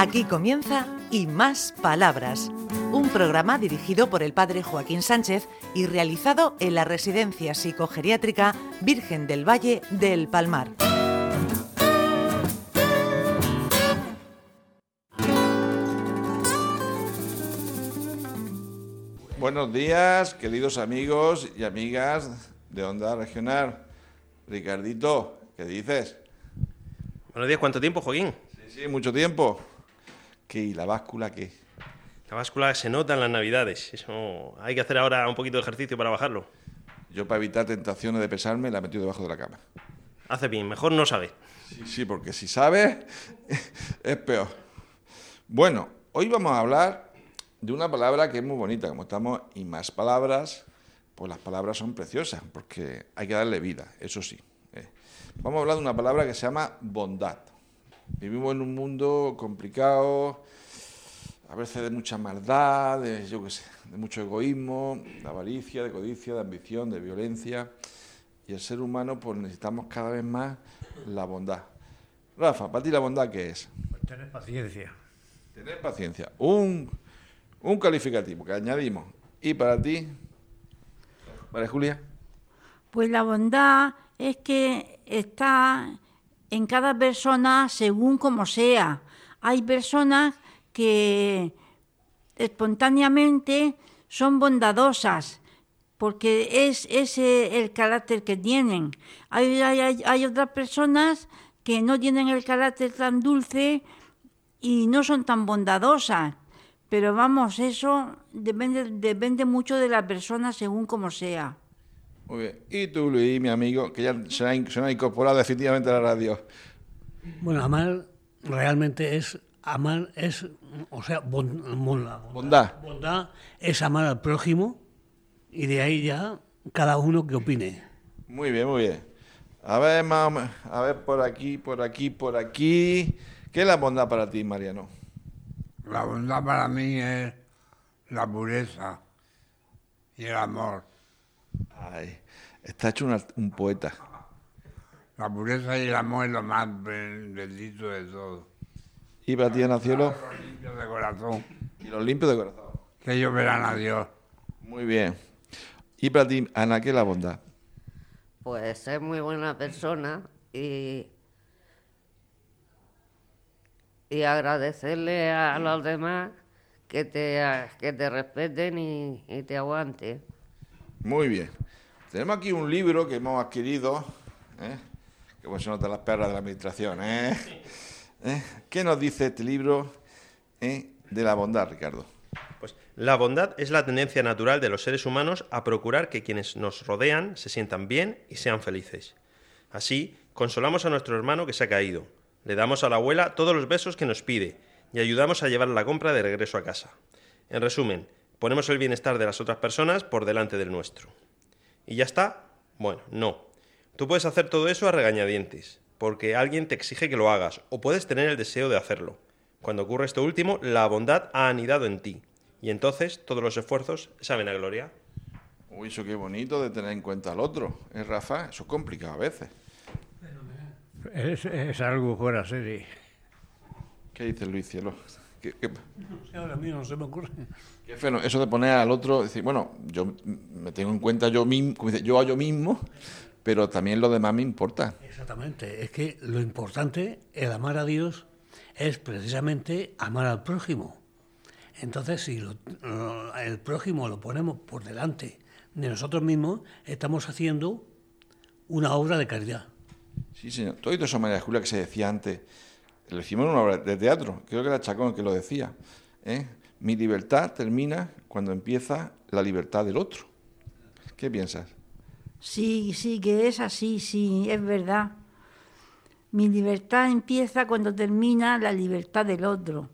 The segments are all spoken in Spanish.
Aquí comienza Y Más Palabras, un programa dirigido por el padre Joaquín Sánchez y realizado en la Residencia Psicogeriátrica Virgen del Valle del Palmar. Buenos días, queridos amigos y amigas de Onda Regional. Ricardito, ¿qué dices? Buenos días, ¿cuánto tiempo, Joaquín? Sí, sí, mucho tiempo. ¿Qué? ¿Y la báscula qué? La báscula se nota en las navidades. Eso hay que hacer ahora un poquito de ejercicio para bajarlo. Yo para evitar tentaciones de pesarme la he metido debajo de la cama. Hace bien, mejor no sabe. Sí, sí, porque si sabes es peor. Bueno, hoy vamos a hablar de una palabra que es muy bonita. Como estamos y más palabras, pues las palabras son preciosas, porque hay que darle vida, eso sí. eh. Vamos a hablar de una palabra que se llama bondad. Vivimos en un mundo complicado, a veces de mucha maldad, de, yo qué sé, de mucho egoísmo, de avaricia, de codicia, de ambición, de violencia. Y el ser humano, pues necesitamos cada vez más la bondad. Rafa, para ti la bondad, ¿qué es? Pues tener paciencia. Tener paciencia. Un, un calificativo que añadimos. Y para ti, María Julia, Pues la bondad es que está en cada persona según como sea. Hay personas que espontáneamente son bondadosas porque es ese el carácter que tienen. Hay, hay- otras personas que no tienen el carácter tan dulce y no son tan bondadosas. Pero vamos, eso depende, depende mucho de la persona según como sea. Muy bien. Y tú, Luis, mi amigo, que ya se ha, in- se ha incorporado definitivamente a la radio. Bueno, amar realmente es amar es o sea bon- bon- la Bondad. bondad es amar al prójimo y de ahí ya cada uno que opine. Muy bien, muy bien. A ver, menos- a ver, por aquí, por aquí, por aquí. ¿Qué es la bondad para ti, Mariano? La bondad para mí es la pureza y el amor. Ay, está hecho una- un poeta. La pureza y el amor es lo más be- bendito de todo. Y para ti, Ana Cielo, Los limpios de corazón, y los limpios de corazón. que ellos verán a Dios. Muy bien. Y para ti, Ana, ¿qué es la bondad? Pues ser muy buena persona y, y agradecerle a los demás que te, que te respeten y, y te aguanten. Muy bien. Tenemos aquí un libro que hemos adquirido, ¿eh? que pues se notan las perras de la administración. ¿eh? ¿Eh? ¿Qué nos dice este libro eh, de la bondad, Ricardo? Pues la bondad es la tendencia natural de los seres humanos a procurar que quienes nos rodean se sientan bien y sean felices. Así, consolamos a nuestro hermano que se ha caído, le damos a la abuela todos los besos que nos pide y ayudamos a llevar la compra de regreso a casa. En resumen, ponemos el bienestar de las otras personas por delante del nuestro. ¿Y ya está? Bueno, no. Tú puedes hacer todo eso a regañadientes, porque alguien te exige que lo hagas, o puedes tener el deseo de hacerlo. Cuando ocurre esto último, la bondad ha anidado en ti, y entonces todos los esfuerzos saben a gloria. Uy, eso qué bonito de tener en cuenta al otro, ¿eh, Rafa? Eso es complicado a veces. Es, es algo fuera serie. ¿Qué dice Luis Cielo? ¿Qué, qué- Ahora mismo no se me ocurre. qué feno? Eso de poner al otro, decir, bueno, yo me tengo en cuenta yo mismo, como dice, yo a yo mismo, pero también lo demás me importa. Exactamente, es que lo importante, el amar a Dios, es precisamente amar al prójimo. Entonces, si lo- lo- el prójimo lo ponemos por delante de nosotros mismos, estamos haciendo una obra de caridad. Sí, señor. Todo eso, María Julia, que se decía antes, lo hicimos en una obra de teatro, creo que era Chacón el que lo decía. ¿eh? Mi libertad termina cuando empieza la libertad del otro. ¿Qué piensas? Sí, sí, que es así, sí, es verdad. Mi libertad empieza cuando termina la libertad del otro.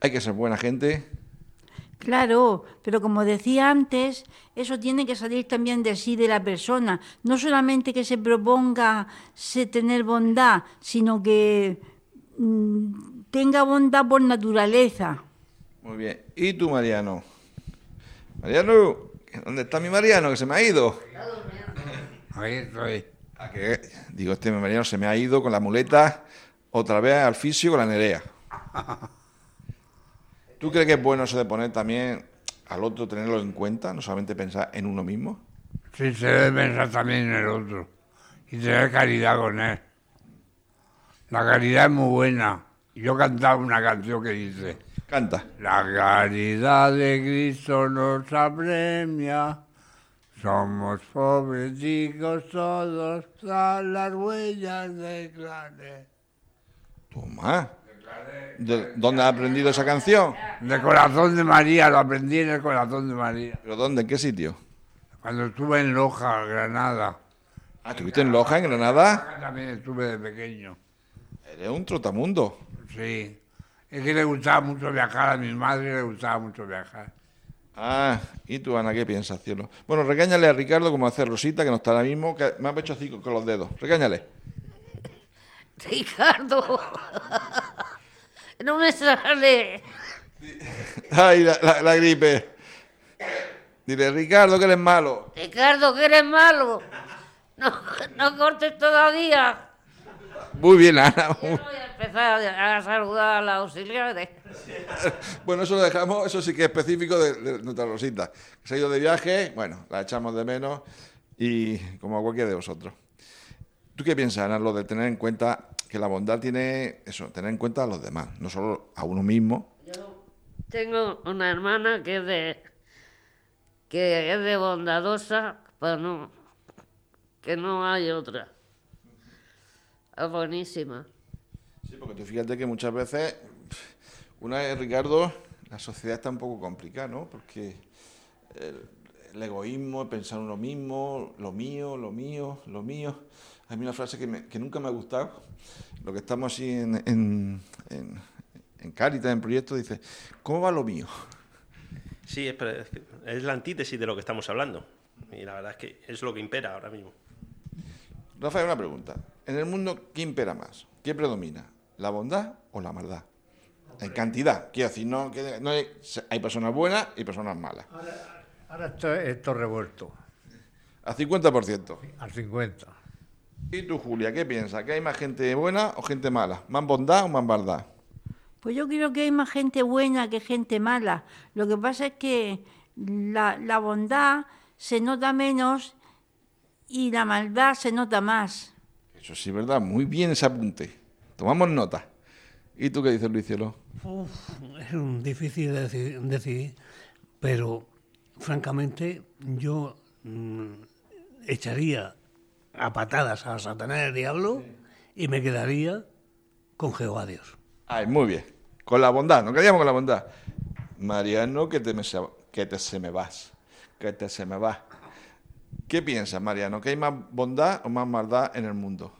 Hay que ser buena gente. Claro, pero como decía antes, eso tiene que salir también de sí de la persona. No solamente que se proponga se tener bondad, sino que mm, tenga bondad por naturaleza. Muy bien. ¿Y tú, Mariano? Mariano, ¿dónde está mi Mariano? Que se me ha ido. Ahí estoy. ¿A qué? Digo, este Mariano se me ha ido con la muleta otra vez al fisio con la Nerea. ¿Tú crees que es bueno eso de poner también al otro, tenerlo en cuenta, no solamente pensar en uno mismo? Sí, se debe pensar también en el otro y tener caridad con él. La caridad es muy buena. Yo cantaba una canción que dice, Canta. la caridad de Cristo nos apremia, somos pobrecicos todos, a las huellas de Clare. Toma. ¿De ¿Dónde has aprendido esa canción? De corazón de María, lo aprendí en el corazón de María. ¿Pero dónde? ¿En qué sitio? Cuando estuve en Loja, Granada. Ah, ¿estuviste en Loja, en Granada? También estuve de pequeño. Eres un trotamundo. Sí. Es que le gustaba mucho viajar, a mi madre le gustaba mucho viajar. Ah, ¿y tú, Ana, qué piensas, cielo? Bueno, regáñale a Ricardo como hace Rosita, que no está ahora mismo, que me ha hecho así con los dedos. Regáñale. Ricardo, no me sale. Ay, la, la- la gripe. Dile, Ricardo, que eres malo. Ricardo, que eres malo. No, no cortes todavía. Muy bien, Ana. Voy a empezar a saludar a las auxiliares. Bueno, eso lo dejamos, eso sí que es específico de, de nuestra Rosita. Se ha ido de viaje, bueno, la echamos de menos y como a cualquiera de vosotros. ¿Tú qué piensas, Ana, lo de tener en cuenta que la bondad tiene eso, tener en cuenta a los demás, no solo a uno mismo? Tengo una hermana que es de que es de bondadosa, pero no que no hay otra. Es buenísima. Sí, porque tú fíjate que muchas veces, una vez, Ricardo, la sociedad está un poco complicada, ¿no? Porque el, el egoísmo, el pensar uno mismo, lo mío, lo mío, lo mío. Hay una frase que, me- que nunca me ha gustado, lo que estamos así en, en, en, en Cáritas, en proyectos, dice, ¿cómo va lo mío? Sí, es, la antítesis de lo que estamos hablando. Y la verdad es que es lo que impera ahora mismo. Rafael, una pregunta. En el mundo, ¿qué impera más? ¿Qué predomina? ¿La bondad o la maldad? En cantidad. Quiero decir, no, que no hay, hay personas buenas y personas malas. Ahora esto, esto revuelto, A 50%. al 50. ¿Y tú, Julia, qué piensas? ¿Que hay más gente buena o gente mala? ¿Más bondad o más maldad? Pues yo creo que hay más gente buena que gente mala. Lo que pasa es que la, la bondad se nota menos y la maldad se nota más. Eso sí, ¿verdad? Muy bien ese apunte. Tomamos nota. ¿Y tú qué dices, Luis Cielo? Uf, es un difícil de deci- decidir, pero francamente yo mm, echaría a patadas a Satanás y al diablo y me quedaría con Jehová Dios. Ay, muy bien. Con la bondad, nos quedaríamos con la bondad. Mariano, que te, me, se- que te se me vas. Que te se me va. ¿Qué piensas, Mariano? ¿Que hay más bondad o más maldad en el mundo?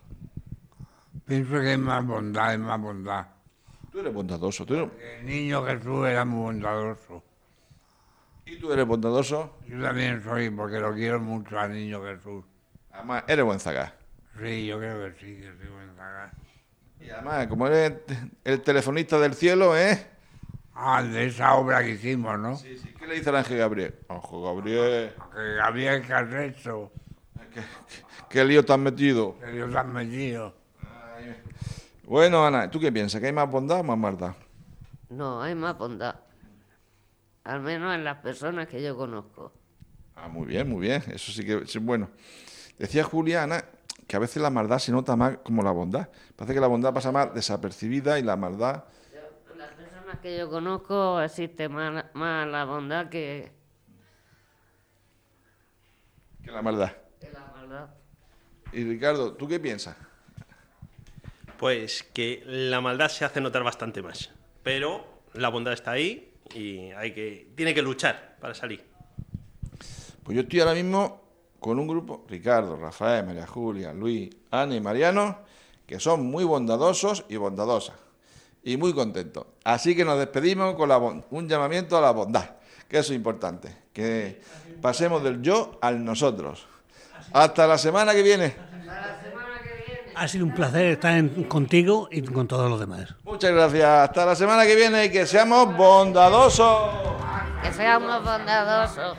Pienso que hay más bondad, hay más bondad. Tú eres bondadoso. Tú eres- El niño Jesús era muy bondadoso. ¿Y tú eres bondadoso? Yo también soy, porque lo quiero mucho al niño Jesús. Además, eres buen zagar. Sí, yo creo que sí, que soy buen zagar. Y además, como eres el telefonista del cielo, ¿eh? Ah, de esa obra que hicimos, ¿no? Sí, sí. ¿Qué le dice el ángel Gabriel? Ángel Gabriel, Que Gabriel ¿qué, qué lío te has metido? que Dios han metido. Bueno, Ana, ¿tú qué piensas? ¿Que hay más bondad o más maldad? No, hay más bondad. Al menos en las personas que yo conozco. Ah, muy bien, muy bien. Eso sí que es bueno. Decía Juliana que a veces la maldad se nota más como la bondad. Parece que la bondad pasa más desapercibida y la maldad... En las personas que yo conozco existe más, más la bondad que, que la maldad. que la maldad. Y Ricardo, ¿tú qué piensas? Pues que la maldad se hace notar bastante más. Pero la bondad está ahí y hay que, tiene que luchar para salir. Pues yo estoy ahora mismo con un grupo, Ricardo, Rafael, María Julia, Luis, Ana y Mariano, que son muy bondadosos y bondadosas. Y muy contentos. Así que nos despedimos con la un llamamiento a la bondad, que eso es importante. Que pasemos del yo al nosotros. Hasta la semana que viene. Ha sido un placer estar en- contigo y con todos los demás. Muchas gracias. Hasta la semana que viene y que seamos bondadosos. Que seamos bondadosos.